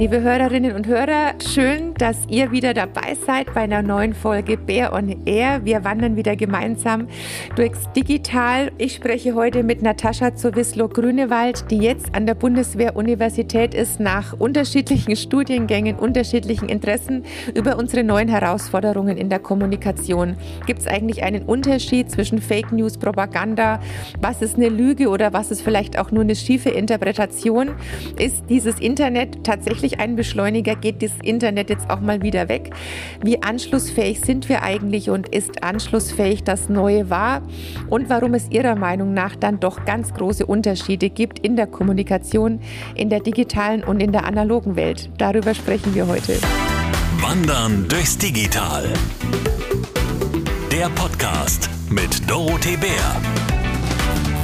Liebe Hörerinnen und Hörer, schön, dass ihr wieder dabei seid bei einer neuen Folge Bär on Air. Wir wandern wieder gemeinsam durchs Digital. Ich spreche heute mit Natascha Zowislo-Grünewald, die jetzt an der Bundeswehr-Universität ist, nach unterschiedlichen Studiengängen, unterschiedlichen Interessen über unsere neuen Herausforderungen in der Kommunikation. Gibt es eigentlich einen Unterschied zwischen Fake News, Propaganda? Was ist eine Lüge oder was ist vielleicht auch nur eine schiefe Interpretation? Ist dieses Internet tatsächlich wirklich ein Beschleuniger? Geht das Internet jetzt auch mal wieder weg? Wie anschlussfähig sind wir eigentlich und ist anschlussfähig das Neue wahr? Und warum es Ihrer Meinung nach dann doch ganz große Unterschiede gibt in der Kommunikation, in der digitalen und in der analogen Welt? Darüber sprechen wir heute. Wandern durchs Digital. Der Podcast mit Dorothee Bär.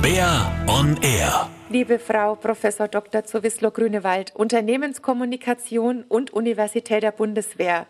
Bär on Air. Liebe Frau Professor Dr. Zowislo Grünewald, Unternehmenskommunikation und Universität der Bundeswehr.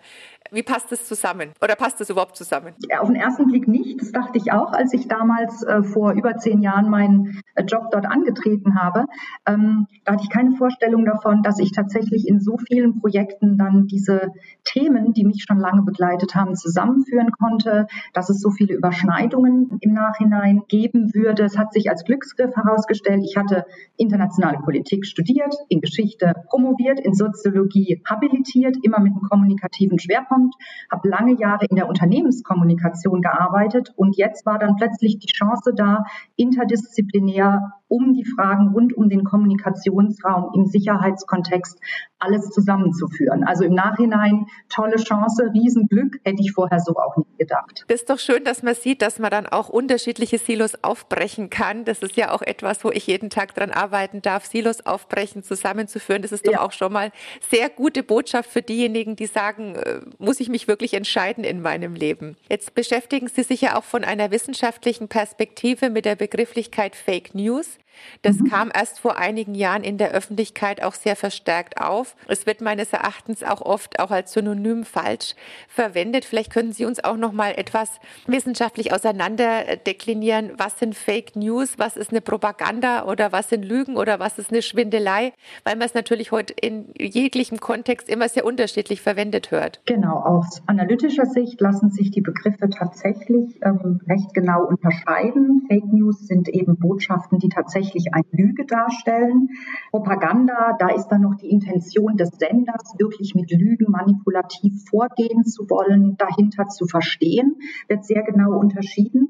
Wie passt das zusammen? Oder passt das überhaupt zusammen? Ja, auf den ersten Blick nicht. Das dachte ich auch, als ich damals äh, vor über zehn Jahren meinen äh, Job dort angetreten habe. Ähm, da hatte ich keine Vorstellung davon, dass ich tatsächlich in so vielen Projekten dann diese Themen, die mich schon lange begleitet haben, zusammenführen konnte, dass es so viele Überschneidungen im Nachhinein geben würde. Es hat sich als Glücksgriff herausgestellt. Ich hatte internationale Politik studiert, in Geschichte promoviert, in Soziologie habilitiert, immer mit einem kommunikativen Schwerpunkt kommt, habe lange Jahre in der Unternehmenskommunikation gearbeitet und jetzt war dann plötzlich die Chance da, interdisziplinär um die Fragen rund um den Kommunikationsraum im Sicherheitskontext alles zusammenzuführen. Also im Nachhinein tolle Chance, Riesenglück, hätte ich vorher so auch nicht gedacht. Das ist doch schön, dass man sieht, dass man dann auch unterschiedliche Silos aufbrechen kann. Das ist ja auch etwas, wo ich jeden Tag dran arbeiten darf, Silos aufbrechen, zusammenzuführen. Das ist doch ja. auch schon mal sehr gute Botschaft für diejenigen, die sagen, äh, muss ich mich wirklich entscheiden in meinem Leben. Jetzt beschäftigen Sie sich ja auch von einer wissenschaftlichen Perspektive mit der Begrifflichkeit Fake News. Das mhm. kam erst vor einigen Jahren in der Öffentlichkeit auch sehr verstärkt auf. Es wird meines Erachtens auch oft auch als Synonym falsch verwendet. Vielleicht können Sie uns auch noch mal etwas wissenschaftlich auseinander äh, deklinieren. Was sind Fake News? Was ist eine Propaganda oder was sind Lügen oder was ist eine Schwindelei? Weil man es natürlich heute in jeglichem Kontext immer sehr unterschiedlich verwendet hört. Genau. Aus analytischer Sicht lassen sich die Begriffe tatsächlich ähm, recht genau unterscheiden. Fake News sind eben Botschaften, die tatsächlich tatsächlich eine Lüge darstellen. Propaganda, da ist dann noch die Intention des Senders, wirklich mit Lügen manipulativ vorgehen zu wollen, dahinter zu verstehen, wird sehr genau unterschieden.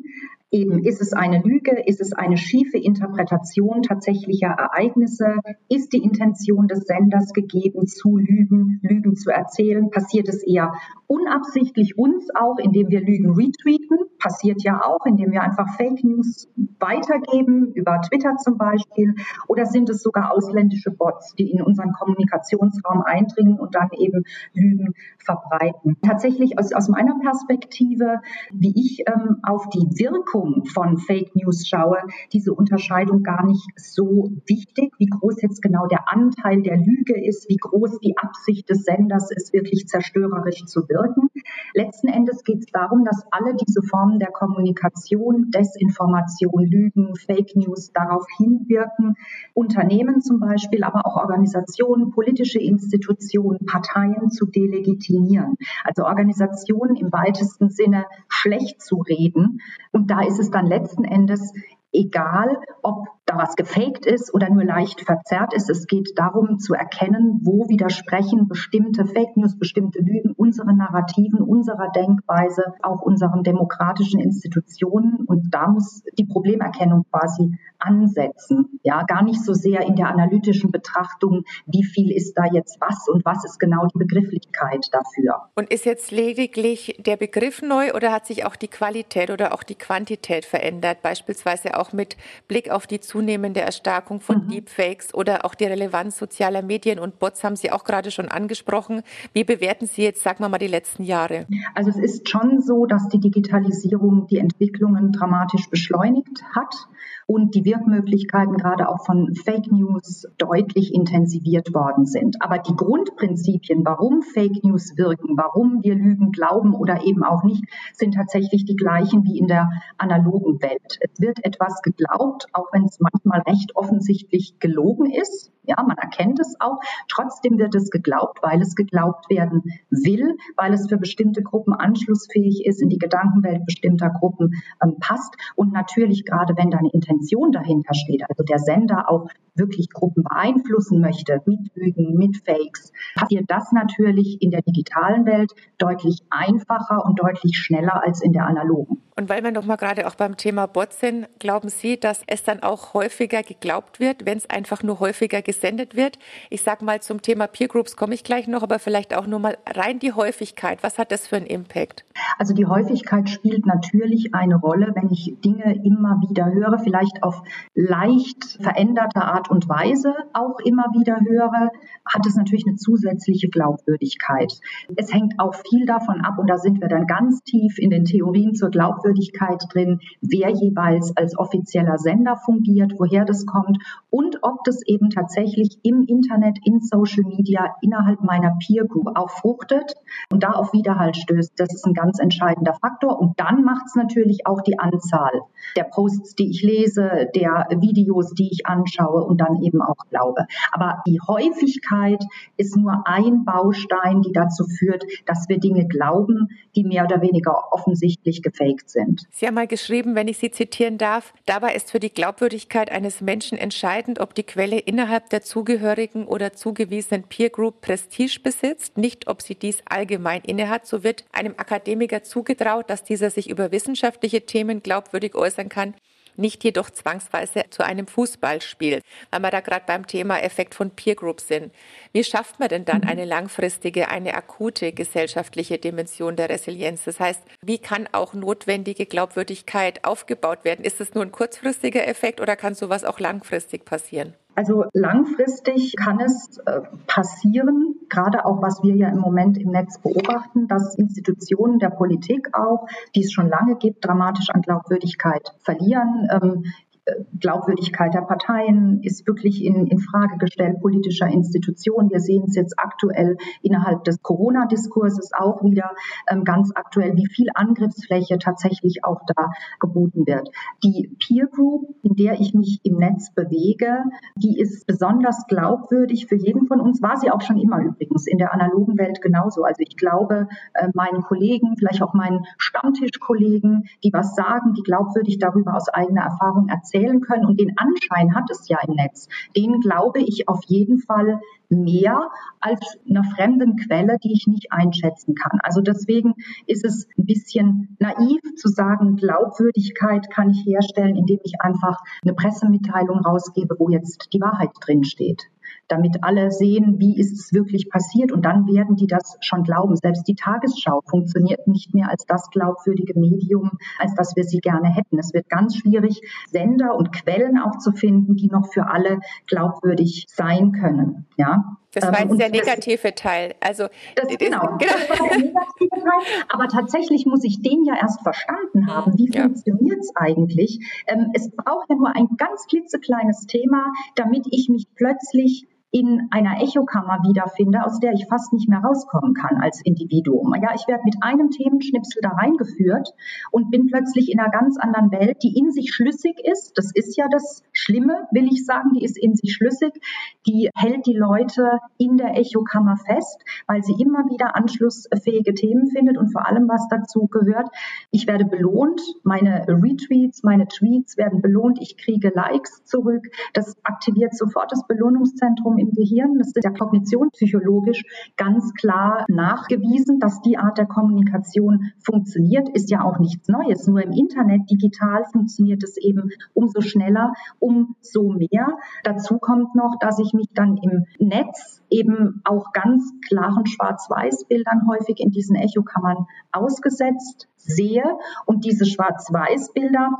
Eben, ist es eine Lüge? Ist es eine schiefe Interpretation tatsächlicher Ereignisse? Ist die Intention des Senders gegeben, zu lügen, Lügen zu erzählen? Passiert es eher unabsichtlich uns auch, indem wir Lügen retweeten? Passiert ja auch, indem wir einfach Fake News weitergeben, über Twitter zum Beispiel. Oder sind es sogar ausländische Bots, die in unseren Kommunikationsraum eindringen und dann eben Lügen verbreiten? Tatsächlich aus, aus meiner Perspektive, wie ich ähm, auf die Wirkung Wirkung von Fake News schaue, diese Unterscheidung gar nicht so wichtig, wie groß jetzt genau der Anteil der Lüge ist, wie groß die Absicht des Senders ist, wirklich zerstörerisch zu wirken. Letzten Endes geht es darum, dass alle diese Formen der Kommunikation, Desinformation, Lügen, Fake News darauf hinwirken, Unternehmen zum Beispiel, aber auch Organisationen, politische Institutionen, Parteien zu delegitimieren. Also Organisationen im weitesten Sinne schlecht zu reden. Und da ist es dann letzten Endes egal, ob da was gefaked ist oder nur leicht verzerrt ist. Es geht darum zu erkennen, wo widersprechen bestimmte Fake News, bestimmte Lügen unseren Narrativen, unserer Denkweise, auch unseren demokratischen Institutionen. Und da muss die Problemerkennung quasi ansetzen. Ja, gar nicht so sehr in der analytischen Betrachtung, wie viel ist da jetzt was und was ist genau die Begrifflichkeit dafür. Und ist jetzt lediglich der Begriff neu oder hat sich auch die Qualität oder auch die Quantität verändert? Beispielsweise auch mit Blick auf die Zukunft zunehmende Erstarkung von mhm. Deepfakes oder auch die Relevanz sozialer Medien und Bots haben Sie auch gerade schon angesprochen. Wie bewerten Sie jetzt, sagen wir mal, die letzten Jahre? Also es ist schon so, dass die Digitalisierung die Entwicklungen dramatisch beschleunigt hat und die Wirkmöglichkeiten gerade auch von Fake News deutlich intensiviert worden sind. Aber die Grundprinzipien, warum Fake News wirken, warum wir Lügen glauben oder eben auch nicht, sind tatsächlich die gleichen wie in der analogen Welt. Es wird etwas geglaubt, auch wenn es manchmal recht offensichtlich gelogen ist. Ja, man erkennt es auch. Trotzdem wird es geglaubt, weil es geglaubt werden will, weil es für bestimmte Gruppen anschlussfähig ist, in die Gedankenwelt bestimmter Gruppen ähm, passt. Und natürlich gerade wenn da eine Intention dahinter steht, also der Sender auch wirklich Gruppen beeinflussen möchte, mit Lügen, mit Fakes, passiert das natürlich in der digitalen Welt deutlich einfacher und deutlich schneller als in der analogen. Und weil wir noch mal gerade auch beim Thema Bot sind, glauben Sie, dass es dann auch häufiger geglaubt wird, wenn es einfach nur häufiger gesendet wird? Ich sage mal zum Thema Peer Groups komme ich gleich noch, aber vielleicht auch nur mal rein die Häufigkeit. Was hat das für einen Impact? Also die Häufigkeit spielt natürlich eine Rolle, wenn ich Dinge immer wieder höre, vielleicht auf leicht veränderte Art und Weise auch immer wieder höre, hat es natürlich eine zusätzliche Glaubwürdigkeit. Es hängt auch viel davon ab, und da sind wir dann ganz tief in den Theorien zur Glaubwürdigkeit, drin, wer jeweils als offizieller Sender fungiert, woher das kommt und ob das eben tatsächlich im Internet, in Social Media, innerhalb meiner Peer Group auch fruchtet und da auf Widerhalt stößt. Das ist ein ganz entscheidender Faktor. Und dann macht es natürlich auch die Anzahl der Posts, die ich lese, der Videos, die ich anschaue und dann eben auch glaube. Aber die Häufigkeit ist nur ein Baustein, die dazu führt, dass wir Dinge glauben, die mehr oder weniger offensichtlich gefaked sind. Sie haben mal geschrieben, wenn ich Sie zitieren darf, dabei ist für die Glaubwürdigkeit eines Menschen entscheidend, ob die Quelle innerhalb der zugehörigen oder zugewiesenen Peer Group Prestige besitzt, nicht ob sie dies allgemein innehat. So wird einem Akademiker zugetraut, dass dieser sich über wissenschaftliche Themen glaubwürdig äußern kann nicht jedoch zwangsweise zu einem Fußballspiel, weil wir da gerade beim Thema Effekt von Peer Groups sind. Wie schafft man denn dann mhm. eine langfristige, eine akute gesellschaftliche Dimension der Resilienz? Das heißt, wie kann auch notwendige Glaubwürdigkeit aufgebaut werden? Ist es nur ein kurzfristiger Effekt oder kann sowas auch langfristig passieren? Also langfristig kann es äh, passieren, gerade auch was wir ja im Moment im Netz beobachten, dass Institutionen der Politik auch, die es schon lange gibt, dramatisch an Glaubwürdigkeit verlieren. Glaubwürdigkeit der Parteien ist wirklich in, in Frage gestellt, politischer Institutionen. Wir sehen es jetzt aktuell innerhalb des Corona-Diskurses auch wieder ähm, ganz aktuell, wie viel Angriffsfläche tatsächlich auch da geboten wird. Die Peer Group, in der ich mich im Netz bewege, die ist besonders glaubwürdig für jeden von uns, war sie auch schon immer übrigens in der analogen Welt genauso. Also ich glaube, äh, meinen Kollegen, vielleicht auch meinen Stammtischkollegen, die was sagen, die glaubwürdig darüber aus eigener Erfahrung erzählen, erzählen können. Und den Anschein hat es ja im Netz. Den glaube ich auf jeden Fall mehr als einer fremden Quelle, die ich nicht einschätzen kann. Also deswegen ist es ein bisschen naiv zu sagen, Glaubwürdigkeit kann ich herstellen, indem ich einfach eine Pressemitteilung rausgebe, wo jetzt die Wahrheit drin steht damit alle sehen, wie ist es wirklich passiert und dann werden die das schon glauben. Selbst die Tagesschau funktioniert nicht mehr als das glaubwürdige Medium, als das wir sie gerne hätten. Es wird ganz schwierig, Sender und Quellen auch zu finden, die noch für alle glaubwürdig sein können. Ja. Das war jetzt ähm, der negative Teil. Also das, genau, genau. Das war der negative Teil. Aber tatsächlich muss ich den ja erst verstanden haben. Wie ja. funktioniert es eigentlich? Ähm, es braucht ja nur ein ganz klitzekleines Thema, damit ich mich plötzlich in einer Echokammer wiederfinde, aus der ich fast nicht mehr rauskommen kann als Individuum. Ja, ich werde mit einem Themenschnipsel da reingeführt und bin plötzlich in einer ganz anderen Welt, die in sich schlüssig ist. Das ist ja das Schlimme, will ich sagen, die ist in sich schlüssig. Die hält die Leute in der Echokammer fest, weil sie immer wieder anschlussfähige Themen findet und vor allem, was dazu gehört, ich werde belohnt, meine Retweets, meine Tweets werden belohnt, ich kriege Likes zurück. Das aktiviert sofort das Belohnungszentrum im Gehirn. Das ist ja kognitionspsychologisch ganz klar nachgewiesen, dass die Art der Kommunikation funktioniert, ist ja auch nichts Neues. Nur im Internet digital funktioniert es eben umso schneller, umso mehr. Dazu kommt noch, dass ich mich dann im Netz eben auch ganz klaren Schwarz-Weiß-Bildern häufig in diesen Echokammern ausgesetzt sehe. Und diese Schwarz-Weiß-Bilder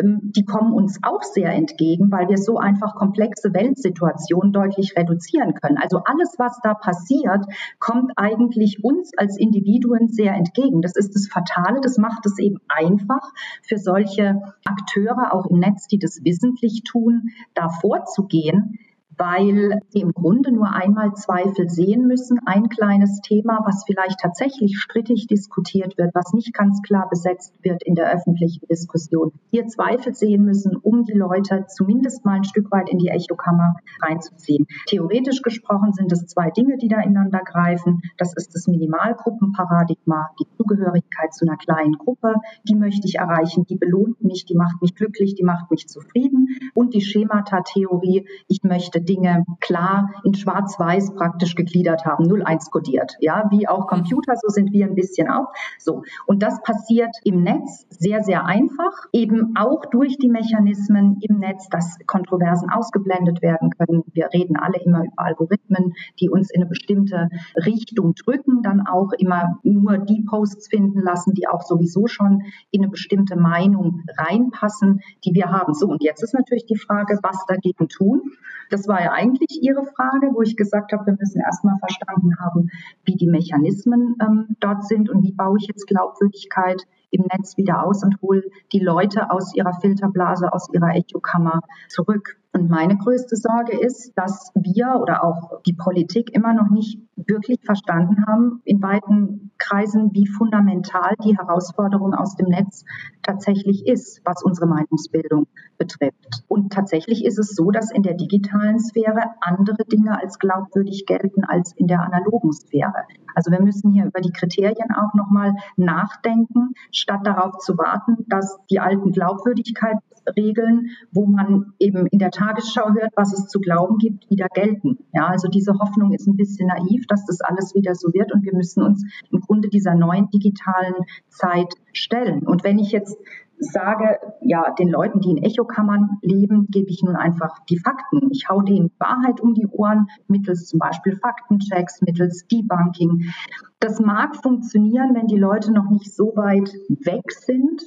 die kommen uns auch sehr entgegen, weil wir so einfach komplexe Weltsituationen deutlich reduzieren können. Also alles, was da passiert, kommt eigentlich uns als Individuen sehr entgegen. Das ist das Fatale, das macht es eben einfach für solche Akteure auch im Netz, die das wissentlich tun, da vorzugehen weil sie im Grunde nur einmal Zweifel sehen müssen. Ein kleines Thema, was vielleicht tatsächlich strittig diskutiert wird, was nicht ganz klar besetzt wird in der öffentlichen Diskussion. Hier Zweifel sehen müssen, um die Leute zumindest mal ein Stück weit in die Echokammer reinzuziehen. Theoretisch gesprochen sind es zwei Dinge, die da ineinander greifen. Das ist das Minimalgruppenparadigma, die Zugehörigkeit zu einer kleinen Gruppe. Die möchte ich erreichen, die belohnt mich, die macht mich glücklich, die macht mich zufrieden. Und die Schemata-Theorie, ich möchte Dinge klar in Schwarz-Weiß praktisch gegliedert haben, 0-1 kodiert. Ja, wie auch Computer, so sind wir ein bisschen auch. So. Und das passiert im Netz sehr, sehr einfach, eben auch durch die Mechanismen im Netz, dass Kontroversen ausgeblendet werden können. Wir reden alle immer über Algorithmen, die uns in eine bestimmte Richtung drücken, dann auch immer nur die Posts finden lassen, die auch sowieso schon in eine bestimmte Meinung reinpassen, die wir haben. So, und jetzt ist natürlich die Frage, was dagegen tun. Das war ja eigentlich Ihre Frage, wo ich gesagt habe, wir müssen erstmal verstanden haben, wie die Mechanismen ähm, dort sind und wie baue ich jetzt Glaubwürdigkeit im Netz wieder aus und hole die Leute aus ihrer Filterblase, aus ihrer Echokammer zurück. Und meine größte Sorge ist, dass wir oder auch die Politik immer noch nicht wirklich verstanden haben, in weiten Kreisen, wie fundamental die Herausforderung aus dem Netz tatsächlich ist, was unsere Meinungsbildung betrifft. Und tatsächlich ist es so, dass in der digitalen Sphäre andere Dinge als glaubwürdig gelten als in der analogen Sphäre. Also wir müssen hier über die Kriterien auch nochmal nachdenken, statt darauf zu warten, dass die alten Glaubwürdigkeitsregeln, wo man eben in der Tagesschau hört, was es zu glauben gibt, wieder gelten. Ja, also diese Hoffnung ist ein bisschen naiv, dass das alles wieder so wird und wir müssen uns im Grunde dieser neuen digitalen Zeit stellen. Und wenn ich jetzt sage, ja, den Leuten, die in Echokammern leben, gebe ich nun einfach die Fakten. Ich hau denen Wahrheit um die Ohren mittels zum Beispiel Faktenchecks, mittels Debunking. Das mag funktionieren, wenn die Leute noch nicht so weit weg sind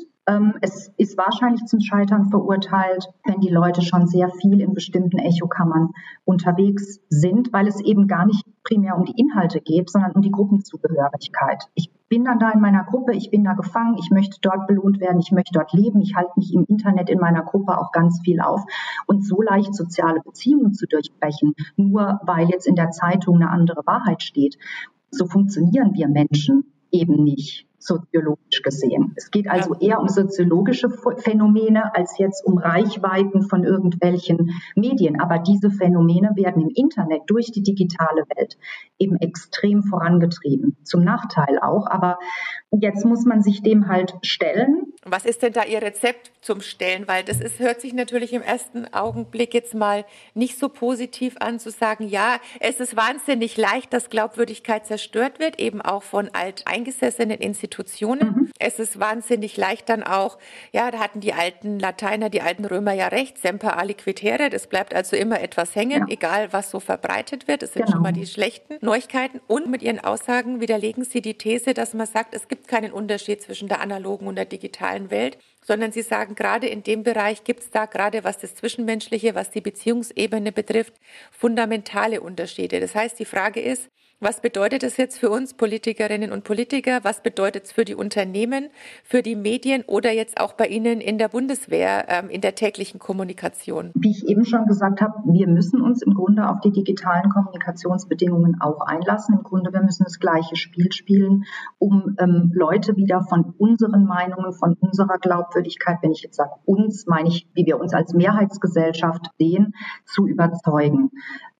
es ist wahrscheinlich zum Scheitern verurteilt, wenn die Leute schon sehr viel in bestimmten Echokammern unterwegs sind, weil es eben gar nicht primär um die Inhalte geht, sondern um die Gruppenzugehörigkeit. Ich bin dann da in meiner Gruppe, ich bin da gefangen, ich möchte dort belohnt werden, ich möchte dort leben, ich halte mich im Internet in meiner Gruppe auch ganz viel auf. Und so leicht soziale Beziehungen zu durchbrechen, nur weil jetzt in der Zeitung eine andere Wahrheit steht, so funktionieren wir Menschen eben nicht soziologisch gesehen. Es geht also eher um soziologische Phänomene als jetzt um Reichweiten von irgendwelchen Medien. Aber diese Phänomene werden im Internet durch die digitale Welt eben extrem vorangetrieben. Zum Nachteil auch. Aber jetzt muss man sich dem halt stellen. Was ist denn da Ihr Rezept zum Stellen? Weil das ist, hört sich natürlich im ersten Augenblick jetzt mal nicht so positiv an, zu sagen, ja, es ist wahnsinnig leicht, dass Glaubwürdigkeit zerstört wird, eben auch von alteingesessenen Institutionen. Mhm. Es ist wahnsinnig leicht dann auch, ja, da hatten die alten Lateiner, die alten Römer ja recht, semper aliquitere, das bleibt also immer etwas hängen, ja. egal was so verbreitet wird. Das sind genau. schon mal die schlechten Neuigkeiten. Und mit Ihren Aussagen widerlegen Sie die These, dass man sagt, es gibt keinen Unterschied zwischen der analogen und der digitalen Welt, sondern Sie sagen, gerade in dem Bereich gibt es da, gerade was das Zwischenmenschliche, was die Beziehungsebene betrifft, fundamentale Unterschiede. Das heißt, die Frage ist, was bedeutet es jetzt für uns Politikerinnen und Politiker? Was bedeutet es für die Unternehmen, für die Medien oder jetzt auch bei Ihnen in der Bundeswehr ähm, in der täglichen Kommunikation? Wie ich eben schon gesagt habe, wir müssen uns im Grunde auf die digitalen Kommunikationsbedingungen auch einlassen. Im Grunde, wir müssen das gleiche Spiel spielen, um ähm, Leute wieder von unseren Meinungen, von unserer Glaubwürdigkeit, wenn ich jetzt sage uns, meine ich, wie wir uns als Mehrheitsgesellschaft sehen, zu überzeugen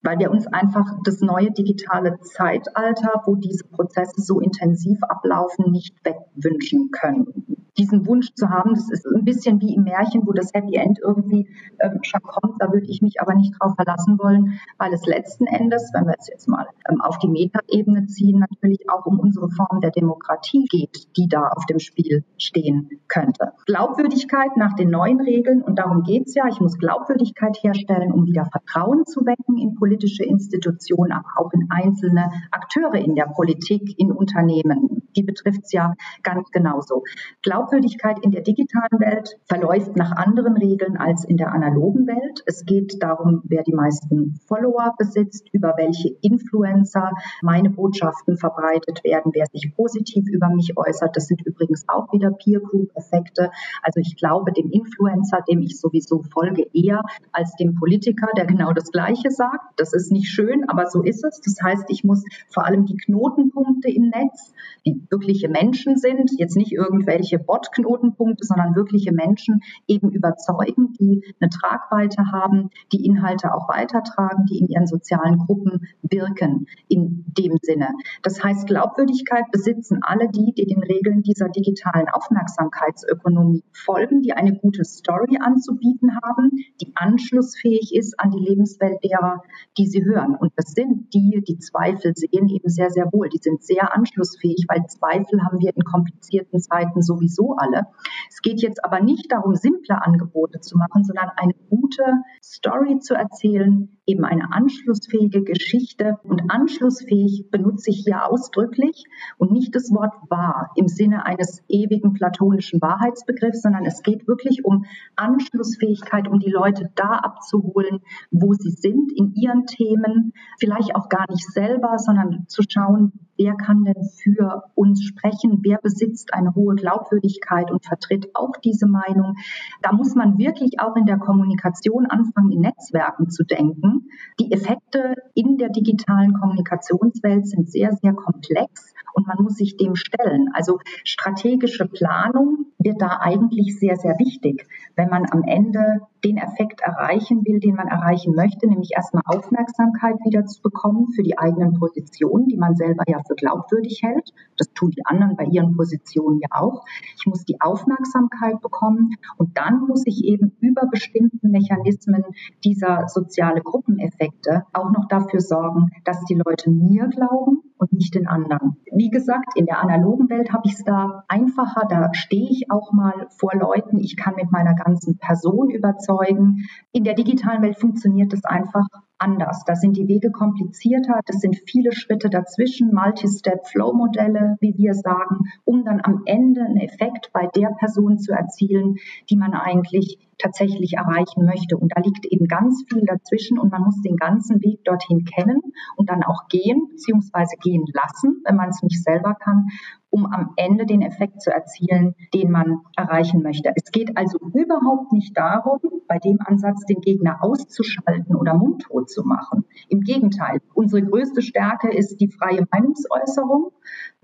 weil wir uns einfach das neue digitale Zeitalter, wo diese Prozesse so intensiv ablaufen, nicht wegwünschen können diesen Wunsch zu haben. Das ist ein bisschen wie im Märchen, wo das Happy End irgendwie ähm, schon kommt. Da würde ich mich aber nicht drauf verlassen wollen, weil es letzten Endes, wenn wir es jetzt mal ähm, auf die Metaebene ziehen, natürlich auch um unsere Form der Demokratie geht, die da auf dem Spiel stehen könnte. Glaubwürdigkeit nach den neuen Regeln, und darum geht es ja, ich muss Glaubwürdigkeit herstellen, um wieder Vertrauen zu wecken in politische Institutionen, aber auch in einzelne Akteure in der Politik, in Unternehmen die betrifft es ja ganz genauso. Glaubwürdigkeit in der digitalen Welt verläuft nach anderen Regeln als in der analogen Welt. Es geht darum, wer die meisten Follower besitzt, über welche Influencer meine Botschaften verbreitet werden, wer sich positiv über mich äußert. Das sind übrigens auch wieder Peer Group Effekte. Also ich glaube dem Influencer, dem ich sowieso folge, eher als dem Politiker, der genau das Gleiche sagt. Das ist nicht schön, aber so ist es. Das heißt, ich muss vor allem die Knotenpunkte im Netz, die wirkliche Menschen sind, jetzt nicht irgendwelche Bot-Knotenpunkte, sondern wirkliche Menschen eben überzeugen, die eine Tragweite haben, die Inhalte auch weitertragen, die in ihren sozialen Gruppen wirken in dem Sinne. Das heißt, Glaubwürdigkeit besitzen alle die, die den Regeln dieser digitalen Aufmerksamkeitsökonomie folgen, die eine gute Story anzubieten haben, die anschlussfähig ist an die Lebenswelt derer, die sie hören. Und das sind die, die Zweifel sehen, eben sehr, sehr wohl. Die sind sehr anschlussfähig, weil Zweifel haben wir in komplizierten Zeiten sowieso alle. Es geht jetzt aber nicht darum, simple Angebote zu machen, sondern eine gute Story zu erzählen, eben eine anschlussfähige Geschichte. Und anschlussfähig benutze ich hier ausdrücklich und nicht das Wort wahr im Sinne eines ewigen platonischen Wahrheitsbegriffs, sondern es geht wirklich um Anschlussfähigkeit, um die Leute da abzuholen, wo sie sind in ihren Themen, vielleicht auch gar nicht selber, sondern zu schauen, wer kann denn für uns sprechen, wer besitzt eine hohe Glaubwürdigkeit und vertritt auch diese Meinung. Da muss man wirklich auch in der Kommunikation anfangen, in Netzwerken zu denken. Die Effekte in der digitalen Kommunikationswelt sind sehr, sehr komplex und man muss sich dem stellen. Also strategische Planung wird da eigentlich sehr, sehr wichtig, wenn man am Ende den Effekt erreichen will, den man erreichen möchte, nämlich erstmal Aufmerksamkeit wieder zu bekommen für die eigenen Positionen, die man selber ja für glaubwürdig hält. Das tun die anderen bei ihren Positionen ja auch. Ich muss die Aufmerksamkeit bekommen und dann muss ich eben über bestimmten Mechanismen dieser soziale Gruppeneffekte auch noch dafür sorgen, dass die Leute mir glauben und nicht den anderen. Wie gesagt, in der analogen Welt habe ich es da einfacher. Da stehe ich auch mal vor Leuten. Ich kann mit meiner ganzen Person überzeugen. In der digitalen Welt funktioniert es einfach anders. Da sind die Wege komplizierter, das sind viele Schritte dazwischen, Multi-Step-Flow-Modelle, wie wir sagen, um dann am Ende einen Effekt bei der Person zu erzielen, die man eigentlich tatsächlich erreichen möchte. Und da liegt eben ganz viel dazwischen und man muss den ganzen Weg dorthin kennen und dann auch gehen bzw. gehen lassen, wenn man es nicht selber kann, um am Ende den Effekt zu erzielen, den man erreichen möchte. Es geht also überhaupt nicht darum, bei dem Ansatz den Gegner auszuschalten oder mundtot zu machen. Im Gegenteil, unsere größte Stärke ist die freie Meinungsäußerung.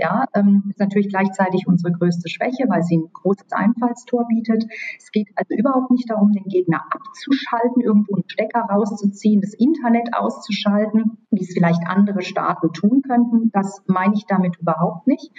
Ja, ähm, ist natürlich gleichzeitig unsere größte Schwäche, weil sie ein großes Einfallstor bietet. Es geht also überhaupt nicht darum, den Gegner abzuschalten, irgendwo einen Stecker rauszuziehen, das Internet auszuschalten, wie es vielleicht andere Staaten tun könnten. Das meine ich damit überhaupt nicht,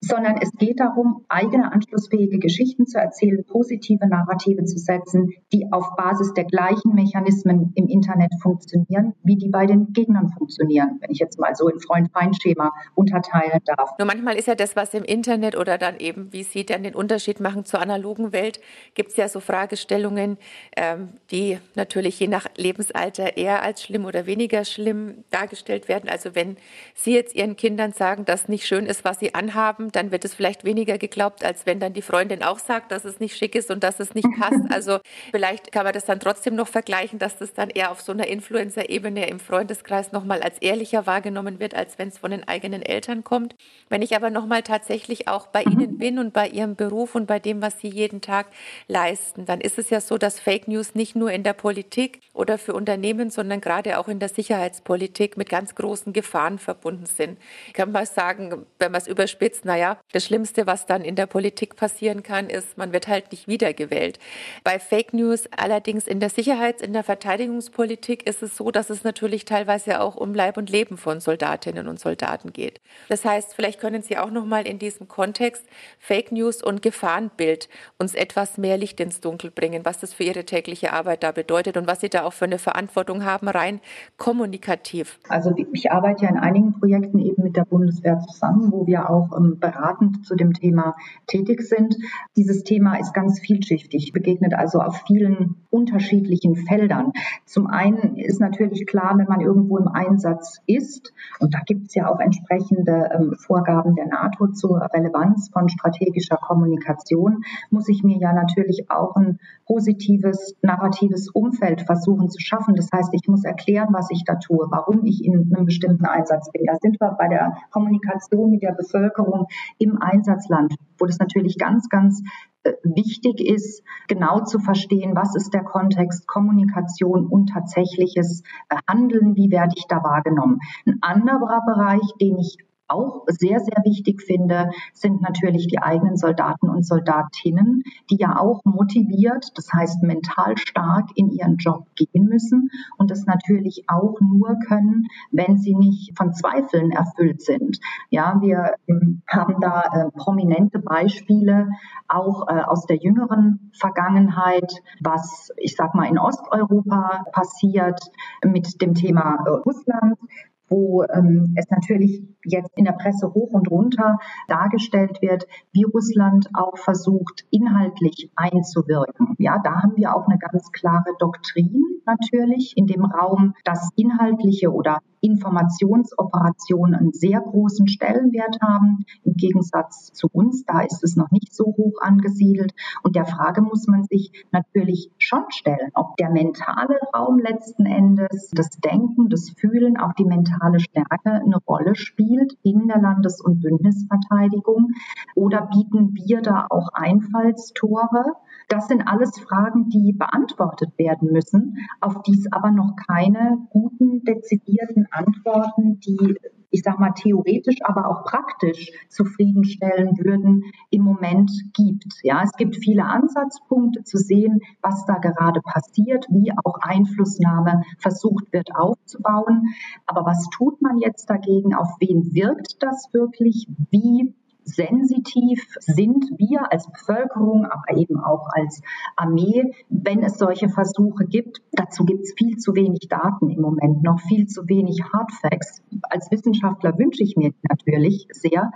sondern es geht darum, eigene anschlussfähige Geschichten zu erzählen, positive Narrative zu setzen, die auf Basis der gleichen Mechanismen im Internet funktionieren, wie die bei den Gegnern funktionieren, wenn ich jetzt mal so in Freund-Feind-Schema unterteilen darf. Nur manchmal ist ja das, was im Internet oder dann eben, wie Sie dann den Unterschied machen zur analogen Welt, gibt es ja so Fragestellungen, ähm, die natürlich je nach Lebensalter eher als schlimm oder weniger schlimm dargestellt werden. Also wenn Sie jetzt Ihren Kindern sagen, dass nicht schön ist, was sie anhaben, dann wird es vielleicht weniger geglaubt, als wenn dann die Freundin auch sagt, dass es nicht schick ist und dass es nicht passt. Also vielleicht kann man das dann trotzdem noch vergleichen, dass das dann eher auf so einer Influencer-Ebene im Freundeskreis nochmal als ehrlicher wahrgenommen wird, als wenn es von den eigenen Eltern kommt. Wenn ich aber nochmal tatsächlich auch bei Ihnen mhm. bin und bei Ihrem Beruf und bei dem, was Sie jeden Tag leisten, dann ist es ja so, dass Fake News nicht nur in der Politik oder für Unternehmen, sondern gerade auch in der Sicherheitspolitik mit ganz großen Gefahren verbunden sind. Ich kann mal sagen, wenn man es überspitzt, naja, das Schlimmste, was dann in der Politik passieren kann, ist, man wird halt nicht wiedergewählt. Bei Fake News allerdings in der Sicherheits-, in der Verteidigungspolitik ist es so, dass es natürlich teilweise auch um Leib und Leben von Soldatinnen und Soldaten geht. Das heißt, vielleicht können Sie auch noch mal in diesem Kontext Fake News und Gefahrenbild uns etwas mehr Licht ins Dunkel bringen, was das für Ihre tägliche Arbeit da bedeutet und was Sie da auch für eine Verantwortung haben, rein kommunikativ. Also ich arbeite ja in einigen Projekten eben mit der Bundeswehr zusammen, wo wir auch ähm, beratend zu dem Thema tätig sind. Dieses Thema ist ganz vielschichtig, begegnet also auf vielen unterschiedlichen Feldern. Zum einen ist natürlich klar, wenn man irgendwo im Einsatz ist, und da gibt es ja auch entsprechende ähm, Vorgaben, Vorgaben der NATO zur Relevanz von strategischer Kommunikation, muss ich mir ja natürlich auch ein positives, narratives Umfeld versuchen zu schaffen. Das heißt, ich muss erklären, was ich da tue, warum ich in einem bestimmten Einsatz bin. Da sind wir bei der Kommunikation mit der Bevölkerung im Einsatzland, wo das natürlich ganz, ganz äh, wichtig ist, genau zu verstehen, was ist der Kontext Kommunikation und tatsächliches Handeln, wie werde ich da wahrgenommen. Ein anderer Bereich, den ich auch sehr, sehr wichtig finde, sind natürlich die eigenen Soldaten und Soldatinnen, die ja auch motiviert, das heißt mental stark in ihren Job gehen müssen und das natürlich auch nur können, wenn sie nicht von Zweifeln erfüllt sind. Ja, wir ähm, haben da äh, prominente Beispiele auch äh, aus der jüngeren Vergangenheit, was ich sag mal in Osteuropa passiert mit dem Thema äh, Russland wo ähm, es natürlich jetzt in der Presse hoch und runter dargestellt wird, wie Russland auch versucht, inhaltlich einzuwirken. Ja, da haben wir auch eine ganz klare Doktrin natürlich in dem Raum, dass inhaltliche oder Informationsoperationen einen sehr großen Stellenwert haben. Im Gegensatz zu uns, da ist es noch nicht so hoch angesiedelt. Und der Frage muss man sich natürlich schon stellen, ob der mentale Raum letzten Endes, das Denken, das Fühlen, auch die mentale Stärke eine Rolle spielt in der Landes- und Bündnisverteidigung. Oder bieten wir da auch Einfallstore? Das sind alles Fragen, die beantwortet werden müssen, auf die es aber noch keine guten, dezidierten Antworten, die ich sage mal theoretisch, aber auch praktisch zufriedenstellen würden, im Moment gibt. Ja, es gibt viele Ansatzpunkte zu sehen, was da gerade passiert, wie auch Einflussnahme versucht wird aufzubauen. Aber was tut man jetzt dagegen? Auf wen wirkt das wirklich? Wie sensitiv sind wir als Bevölkerung, aber eben auch als Armee, wenn es solche Versuche gibt. Dazu gibt es viel zu wenig Daten im Moment, noch viel zu wenig Hardfacts. Als Wissenschaftler wünsche ich mir natürlich sehr,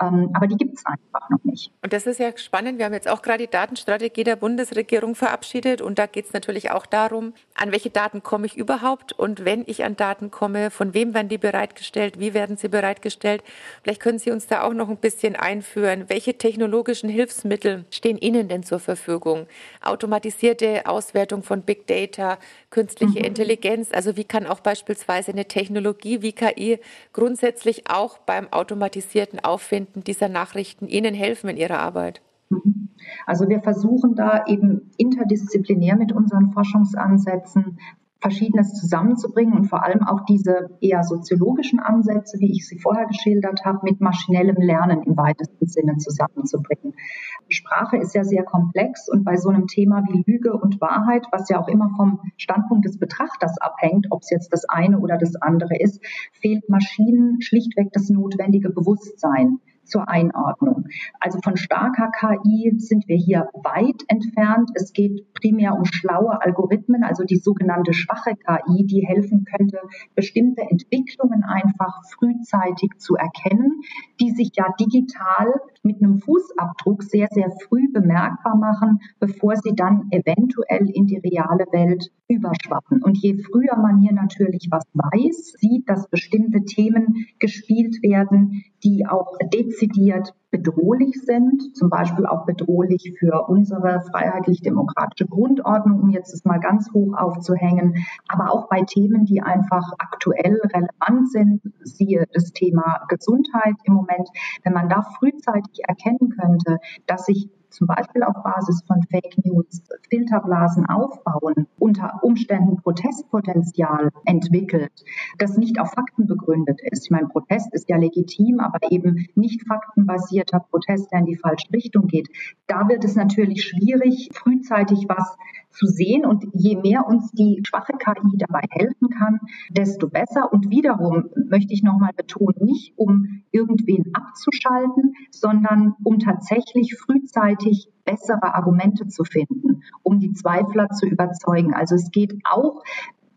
ähm, aber die gibt es einfach noch nicht. Und das ist ja spannend. Wir haben jetzt auch gerade die Datenstrategie der Bundesregierung verabschiedet und da geht es natürlich auch darum, an welche Daten komme ich überhaupt und wenn ich an Daten komme, von wem werden die bereitgestellt, wie werden sie bereitgestellt. Vielleicht können Sie uns da auch noch ein bisschen Studien einführen? Welche technologischen Hilfsmittel stehen Ihnen denn zur Verfügung? Automatisierte Auswertung von Big Data, künstliche mhm. Intelligenz, also wie kann auch beispielsweise eine Technologie wie KI grundsätzlich auch beim automatisierten Auffinden dieser Nachrichten Ihnen helfen in Ihrer Arbeit? Mhm. Also wir versuchen da eben interdisziplinär mit unseren Forschungsansätzen Verschiedenes zusammenzubringen und vor allem auch diese eher soziologischen Ansätze, wie ich sie vorher geschildert habe, mit maschinellem Lernen im weitesten Sinne zusammenzubringen. Sprache ist ja sehr komplex und bei so einem Thema wie Lüge und Wahrheit, was ja auch immer vom Standpunkt des Betrachters abhängt, ob es jetzt das eine oder das andere ist, fehlt Maschinen schlichtweg das notwendige Bewusstsein zur Einordnung. Also von starker KI sind wir hier weit entfernt. Es geht primär um schlaue Algorithmen, also die sogenannte schwache KI, die helfen könnte, bestimmte Entwicklungen einfach frühzeitig zu erkennen, die sich ja digital mit einem Fußabdruck sehr, sehr früh bemerkbar machen, bevor sie dann eventuell in die reale Welt überschwappen. Und je früher man hier natürlich was weiß, sieht, dass bestimmte Themen gespielt werden, die auch dezidiert bedrohlich sind, zum Beispiel auch bedrohlich für unsere freiheitlich-demokratische Grundordnung, um jetzt das mal ganz hoch aufzuhängen, aber auch bei Themen, die einfach aktuell relevant sind, siehe das Thema Gesundheit im Moment, wenn man da frühzeitig erkennen könnte, dass sich zum Beispiel auf Basis von Fake News Filterblasen aufbauen, unter Umständen Protestpotenzial entwickelt, das nicht auf Fakten begründet ist. Ich meine, Protest ist ja legitim, aber eben nicht faktenbasierter Protest, der in die falsche Richtung geht. Da wird es natürlich schwierig, frühzeitig was zu sehen. Und je mehr uns die schwache KI dabei helfen kann, desto besser. Und wiederum möchte ich nochmal betonen, nicht um irgendwen abzuschalten, sondern um tatsächlich frühzeitig bessere Argumente zu finden, um die Zweifler zu überzeugen. Also es geht auch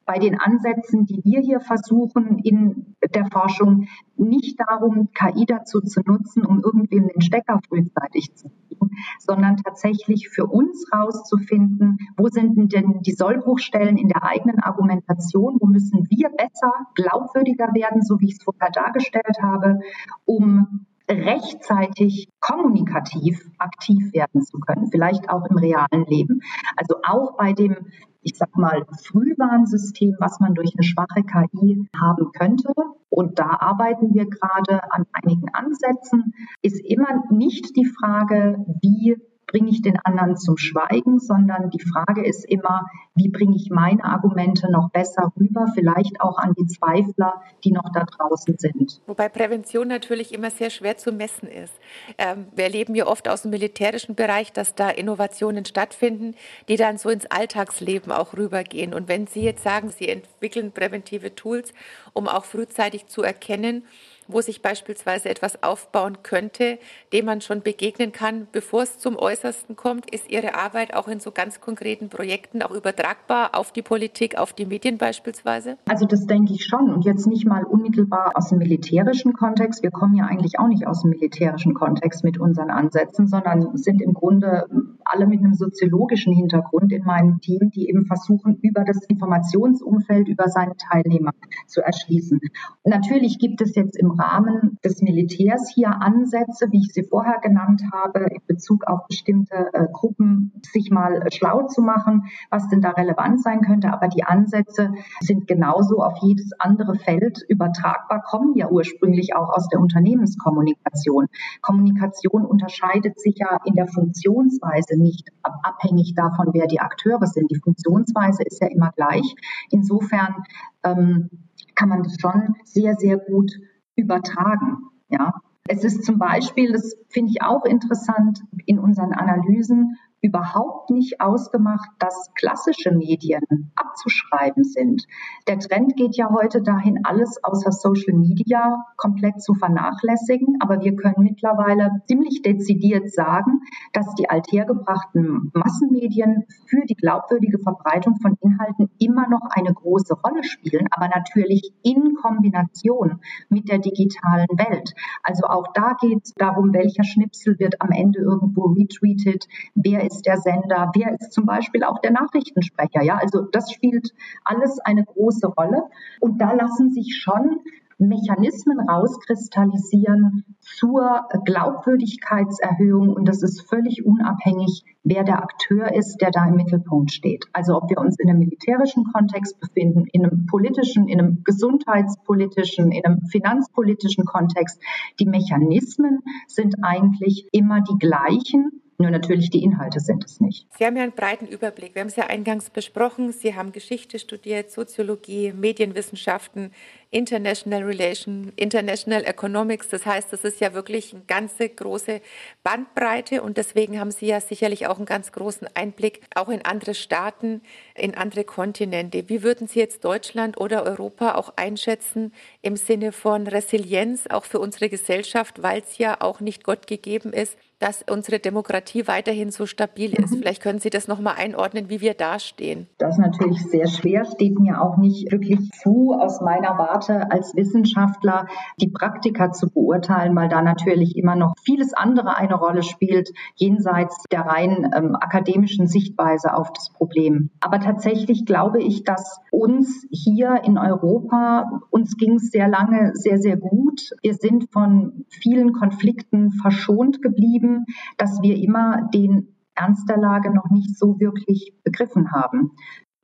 bei den Ansätzen, die wir hier versuchen in der Forschung, nicht darum, KI dazu zu nutzen, um irgendwem den Stecker frühzeitig zu ziehen, sondern tatsächlich für uns rauszufinden, wo sind denn die Sollbruchstellen in der eigenen Argumentation, wo müssen wir besser, glaubwürdiger werden, so wie ich es vorher dargestellt habe, um rechtzeitig kommunikativ aktiv werden zu können, vielleicht auch im realen Leben. Also auch bei dem, ich sag mal, Frühwarnsystem, was man durch eine schwache KI haben könnte. Und da arbeiten wir gerade an einigen Ansätzen, ist immer nicht die Frage, wie bringe ich den anderen zum Schweigen, sondern die Frage ist immer, wie bringe ich meine Argumente noch besser rüber, vielleicht auch an die Zweifler, die noch da draußen sind. Wobei Prävention natürlich immer sehr schwer zu messen ist. Ähm, wir erleben ja oft aus dem militärischen Bereich, dass da Innovationen stattfinden, die dann so ins Alltagsleben auch rübergehen. Und wenn Sie jetzt sagen, Sie entwickeln präventive Tools, um auch frühzeitig zu erkennen, wo sich beispielsweise etwas aufbauen könnte, dem man schon begegnen kann, bevor es zum Äußersten kommt? Ist Ihre Arbeit auch in so ganz konkreten Projekten auch übertragbar auf die Politik, auf die Medien beispielsweise? Also das denke ich schon und jetzt nicht mal unmittelbar aus dem militärischen Kontext. Wir kommen ja eigentlich auch nicht aus dem militärischen Kontext mit unseren Ansätzen, sondern sind im Grunde alle mit einem soziologischen Hintergrund in meinem Team, die eben versuchen, über das Informationsumfeld, über seine Teilnehmer zu erschließen. Natürlich gibt es jetzt im Rahmen des Militärs hier Ansätze, wie ich sie vorher genannt habe, in Bezug auf bestimmte äh, Gruppen, sich mal äh, schlau zu machen, was denn da relevant sein könnte. Aber die Ansätze sind genauso auf jedes andere Feld übertragbar, kommen ja ursprünglich auch aus der Unternehmenskommunikation. Kommunikation unterscheidet sich ja in der Funktionsweise nicht abhängig davon, wer die Akteure sind. Die Funktionsweise ist ja immer gleich. Insofern ähm, kann man das schon sehr, sehr gut übertragen. Ja. Es ist zum Beispiel, das finde ich auch interessant, in unseren Analysen überhaupt nicht ausgemacht, dass klassische Medien abzuschreiben sind. Der Trend geht ja heute dahin, alles außer Social Media komplett zu vernachlässigen. Aber wir können mittlerweile ziemlich dezidiert sagen, dass die althergebrachten Massenmedien für die glaubwürdige Verbreitung von Inhalten immer noch eine große Rolle spielen, aber natürlich in Kombination mit der digitalen Welt. Also auch da geht es darum, welcher Schnipsel wird am Ende irgendwo retweetet, wer ist der Sender, wer ist zum Beispiel auch der Nachrichtensprecher. Ja, also das spielt alles eine große Rolle. Und da lassen sich schon Mechanismen rauskristallisieren zur Glaubwürdigkeitserhöhung und das ist völlig unabhängig, wer der Akteur ist, der da im Mittelpunkt steht. Also ob wir uns in einem militärischen Kontext befinden, in einem politischen, in einem gesundheitspolitischen, in einem finanzpolitischen Kontext, die Mechanismen sind eigentlich immer die gleichen nur natürlich die Inhalte sind es nicht. Sie haben ja einen breiten Überblick. Wir haben es ja eingangs besprochen. Sie haben Geschichte studiert, Soziologie, Medienwissenschaften, International Relation, International Economics. Das heißt, das ist ja wirklich eine ganze große Bandbreite und deswegen haben Sie ja sicherlich auch einen ganz großen Einblick auch in andere Staaten, in andere Kontinente. Wie würden Sie jetzt Deutschland oder Europa auch einschätzen im Sinne von Resilienz, auch für unsere Gesellschaft, weil es ja auch nicht Gott gegeben ist, dass unsere Demokratie weiterhin so stabil ist. Mhm. Vielleicht können Sie das nochmal einordnen, wie wir dastehen. Das ist natürlich sehr schwer, steht mir auch nicht wirklich zu, aus meiner Warte als Wissenschaftler die Praktika zu beurteilen, weil da natürlich immer noch vieles andere eine Rolle spielt, jenseits der rein ähm, akademischen Sichtweise auf das Problem. Aber tatsächlich glaube ich, dass uns hier in Europa, uns ging es sehr lange sehr, sehr gut. Wir sind von vielen Konflikten verschont geblieben dass wir immer den Ernst der Lage noch nicht so wirklich begriffen haben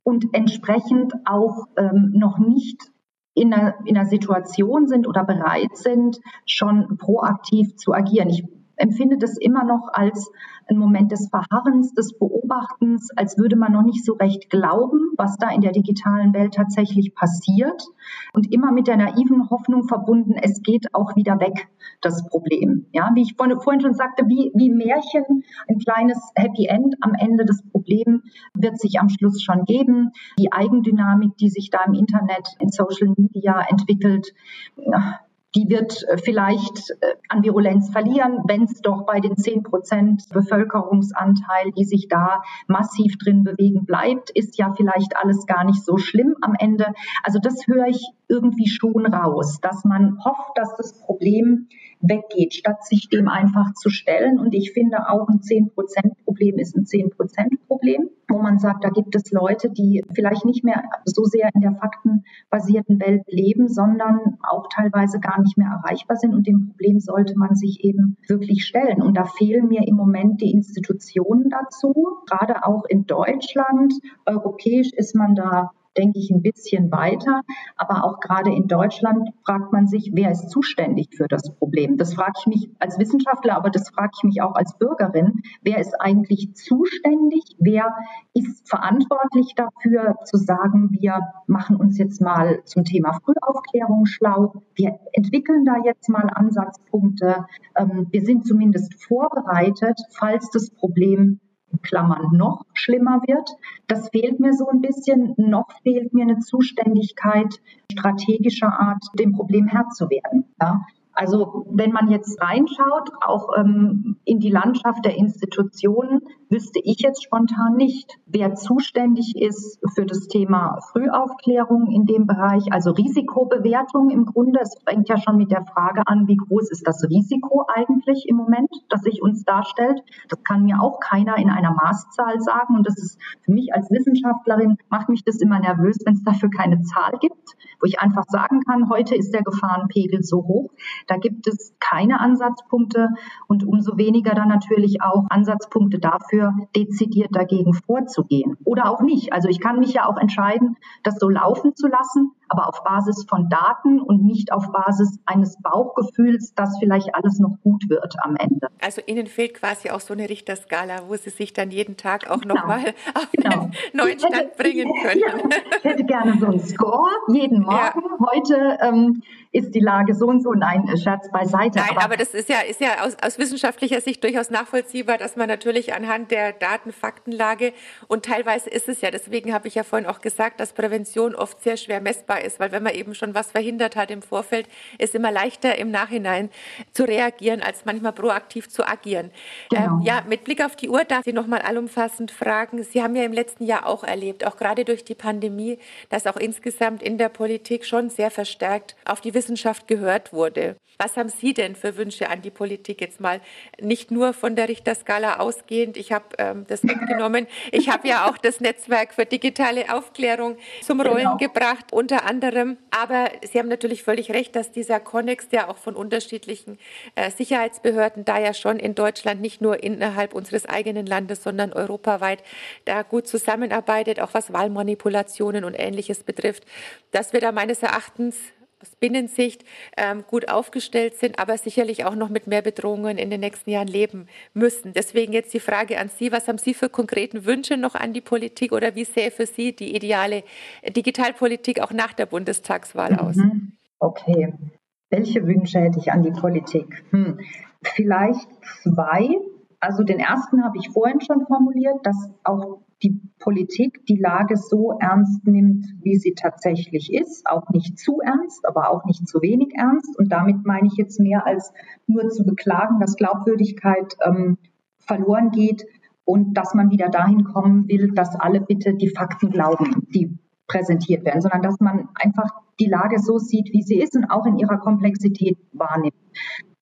und entsprechend auch ähm, noch nicht in einer, in einer Situation sind oder bereit sind, schon proaktiv zu agieren. Ich empfinde das immer noch als ein Moment des Verharrens, des Beobachtens, als würde man noch nicht so recht glauben, was da in der digitalen Welt tatsächlich passiert und immer mit der naiven Hoffnung verbunden, es geht auch wieder weg, das Problem. Ja, wie ich vorhin schon sagte, wie, wie Märchen, ein kleines Happy End am Ende des Problems wird sich am Schluss schon geben. Die Eigendynamik, die sich da im Internet, in Social Media entwickelt, die wird äh, vielleicht äh, an Virulenz verlieren, wenn es doch bei den 10 Prozent Bevölkerungsanteil, die sich da massiv drin bewegen, bleibt, ist ja vielleicht alles gar nicht so schlimm am Ende. Also das höre ich irgendwie schon raus, dass man hofft, dass das Problem weggeht, statt sich dem einfach zu stellen. Und ich finde auch ein 10-Prozent-Problem ist ein 10-Prozent-Problem, wo man sagt, da gibt es Leute, die vielleicht nicht mehr so sehr in der faktenbasierten Welt leben, sondern auch teilweise gar nicht mehr erreichbar sind. Und dem Problem sollte man sich eben wirklich stellen. Und da fehlen mir im Moment die Institutionen dazu, gerade auch in Deutschland. Europäisch ist man da denke ich, ein bisschen weiter. Aber auch gerade in Deutschland fragt man sich, wer ist zuständig für das Problem? Das frage ich mich als Wissenschaftler, aber das frage ich mich auch als Bürgerin. Wer ist eigentlich zuständig? Wer ist verantwortlich dafür zu sagen, wir machen uns jetzt mal zum Thema Frühaufklärung schlau? Wir entwickeln da jetzt mal Ansatzpunkte. Ähm, wir sind zumindest vorbereitet, falls das Problem Klammern noch schlimmer wird. Das fehlt mir so ein bisschen. Noch fehlt mir eine Zuständigkeit strategischer Art, dem Problem Herr zu werden. Ja. Also wenn man jetzt reinschaut, auch ähm, in die Landschaft der Institutionen, wüsste ich jetzt spontan nicht, wer zuständig ist für das Thema Frühaufklärung in dem Bereich, also Risikobewertung im Grunde. Es fängt ja schon mit der Frage an, wie groß ist das Risiko eigentlich im Moment, das sich uns darstellt. Das kann mir auch keiner in einer Maßzahl sagen. Und das ist für mich als Wissenschaftlerin, macht mich das immer nervös, wenn es dafür keine Zahl gibt, wo ich einfach sagen kann, heute ist der Gefahrenpegel so hoch. Da gibt es keine Ansatzpunkte und umso weniger dann natürlich auch Ansatzpunkte dafür, dezidiert dagegen vorzugehen. Oder auch nicht. Also ich kann mich ja auch entscheiden, das so laufen zu lassen aber auf Basis von Daten und nicht auf Basis eines Bauchgefühls, dass vielleicht alles noch gut wird am Ende. Also Ihnen fehlt quasi auch so eine Richterskala, wo Sie sich dann jeden Tag auch genau. nochmal auf genau. einen neuen Stand hätte, bringen können. Ja, ich hätte gerne so einen Score jeden Morgen. Ja. Heute ähm, ist die Lage so und so. Nein, Scherz beiseite. Nein, aber, aber das ist ja, ist ja aus, aus wissenschaftlicher Sicht durchaus nachvollziehbar, dass man natürlich anhand der Daten, Faktenlage und teilweise ist es ja, deswegen habe ich ja vorhin auch gesagt, dass Prävention oft sehr schwer messbar ist, weil wenn man eben schon was verhindert hat im Vorfeld, ist immer leichter im Nachhinein zu reagieren, als manchmal proaktiv zu agieren. Genau. Ähm, ja, mit Blick auf die Uhr darf ich noch mal allumfassend fragen. Sie haben ja im letzten Jahr auch erlebt, auch gerade durch die Pandemie, dass auch insgesamt in der Politik schon sehr verstärkt auf die Wissenschaft gehört wurde. Was haben Sie denn für Wünsche an die Politik jetzt mal? Nicht nur von der Richterskala ausgehend. Ich habe ähm, das mitgenommen. Ich habe ja auch das Netzwerk für digitale Aufklärung zum Rollen genau. gebracht, unter anderem. Aber Sie haben natürlich völlig recht, dass dieser Konnex ja auch von unterschiedlichen äh, Sicherheitsbehörden da ja schon in Deutschland nicht nur innerhalb unseres eigenen Landes, sondern europaweit da gut zusammenarbeitet, auch was Wahlmanipulationen und Ähnliches betrifft, dass wir da meines Erachtens aus Binnensicht ähm, gut aufgestellt sind, aber sicherlich auch noch mit mehr Bedrohungen in den nächsten Jahren leben müssen. Deswegen jetzt die Frage an Sie, was haben Sie für konkreten Wünsche noch an die Politik oder wie sähe für Sie die ideale Digitalpolitik auch nach der Bundestagswahl mhm. aus? Okay, welche Wünsche hätte ich an die Politik? Hm. Vielleicht zwei. Also den ersten habe ich vorhin schon formuliert, dass auch die Politik die Lage so ernst nimmt, wie sie tatsächlich ist. Auch nicht zu ernst, aber auch nicht zu wenig ernst. Und damit meine ich jetzt mehr als nur zu beklagen, dass Glaubwürdigkeit ähm, verloren geht und dass man wieder dahin kommen will, dass alle bitte die Fakten glauben, die präsentiert werden, sondern dass man einfach die Lage so sieht, wie sie ist und auch in ihrer Komplexität wahrnimmt.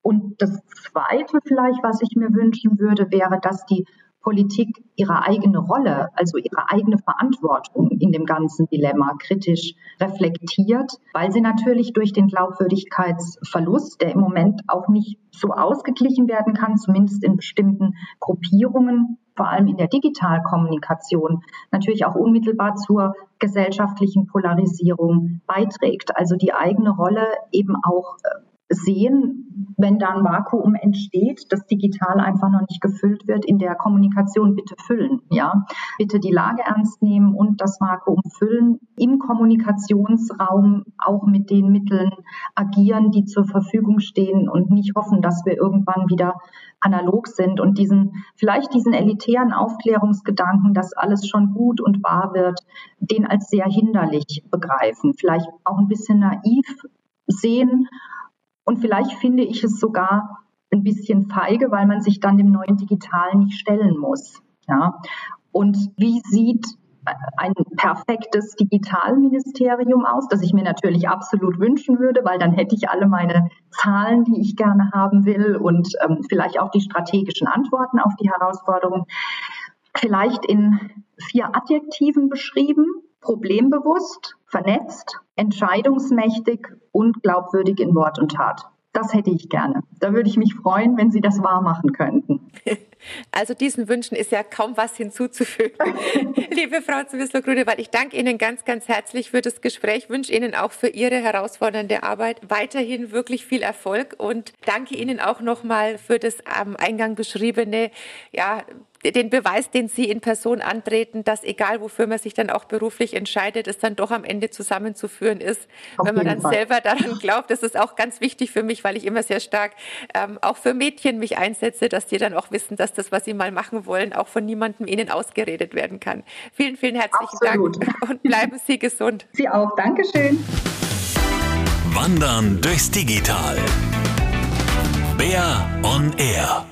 Und das Zweite vielleicht, was ich mir wünschen würde, wäre, dass die Politik ihre eigene Rolle, also ihre eigene Verantwortung in dem ganzen Dilemma kritisch reflektiert, weil sie natürlich durch den Glaubwürdigkeitsverlust, der im Moment auch nicht so ausgeglichen werden kann, zumindest in bestimmten Gruppierungen, vor allem in der Digitalkommunikation, natürlich auch unmittelbar zur gesellschaftlichen Polarisierung beiträgt. Also die eigene Rolle eben auch äh, sehen, wenn da ein Vakuum entsteht, das digital einfach noch nicht gefüllt wird, in der Kommunikation bitte füllen, ja. Bitte die Lage ernst nehmen und das Vakuum füllen, im Kommunikationsraum auch mit den Mitteln agieren, die zur Verfügung stehen und nicht hoffen, dass wir irgendwann wieder analog sind und diesen, vielleicht diesen elitären Aufklärungsgedanken, dass alles schon gut und wahr wird, den als sehr hinderlich begreifen, vielleicht auch ein bisschen naiv sehen und vielleicht finde ich es sogar ein bisschen feige, weil man sich dann dem neuen Digitalen nicht stellen muss. Ja. Und wie sieht ein perfektes Digitalministerium aus, das ich mir natürlich absolut wünschen würde, weil dann hätte ich alle meine Zahlen, die ich gerne haben will und ähm, vielleicht auch die strategischen Antworten auf die Herausforderung. Vielleicht in vier Adjektiven beschrieben. Problembewusst, vernetzt, entscheidungsmächtig und glaubwürdig in Wort und Tat. Das hätte ich gerne. Da würde ich mich freuen, wenn Sie das wahr machen könnten. Also diesen Wünschen ist ja kaum was hinzuzufügen. Liebe Frau Zwisler-Grüne, weil ich danke Ihnen ganz, ganz herzlich für das Gespräch, wünsche Ihnen auch für Ihre herausfordernde Arbeit weiterhin wirklich viel Erfolg und danke Ihnen auch nochmal für das am Eingang beschriebene, ja, den Beweis, den Sie in Person antreten, dass egal wofür man sich dann auch beruflich entscheidet, es dann doch am Ende zusammenzuführen ist, Auf wenn man dann Fall. selber daran glaubt. Das ist auch ganz wichtig für mich, weil ich immer sehr stark ähm, auch für Mädchen mich einsetze, dass die dann auch wissen, dass das, was sie mal machen wollen, auch von niemandem ihnen ausgeredet werden kann. Vielen, vielen herzlichen Absolut. Dank und bleiben Sie gesund. Sie auch. Dankeschön. Wandern durchs Digital. Bär on Air.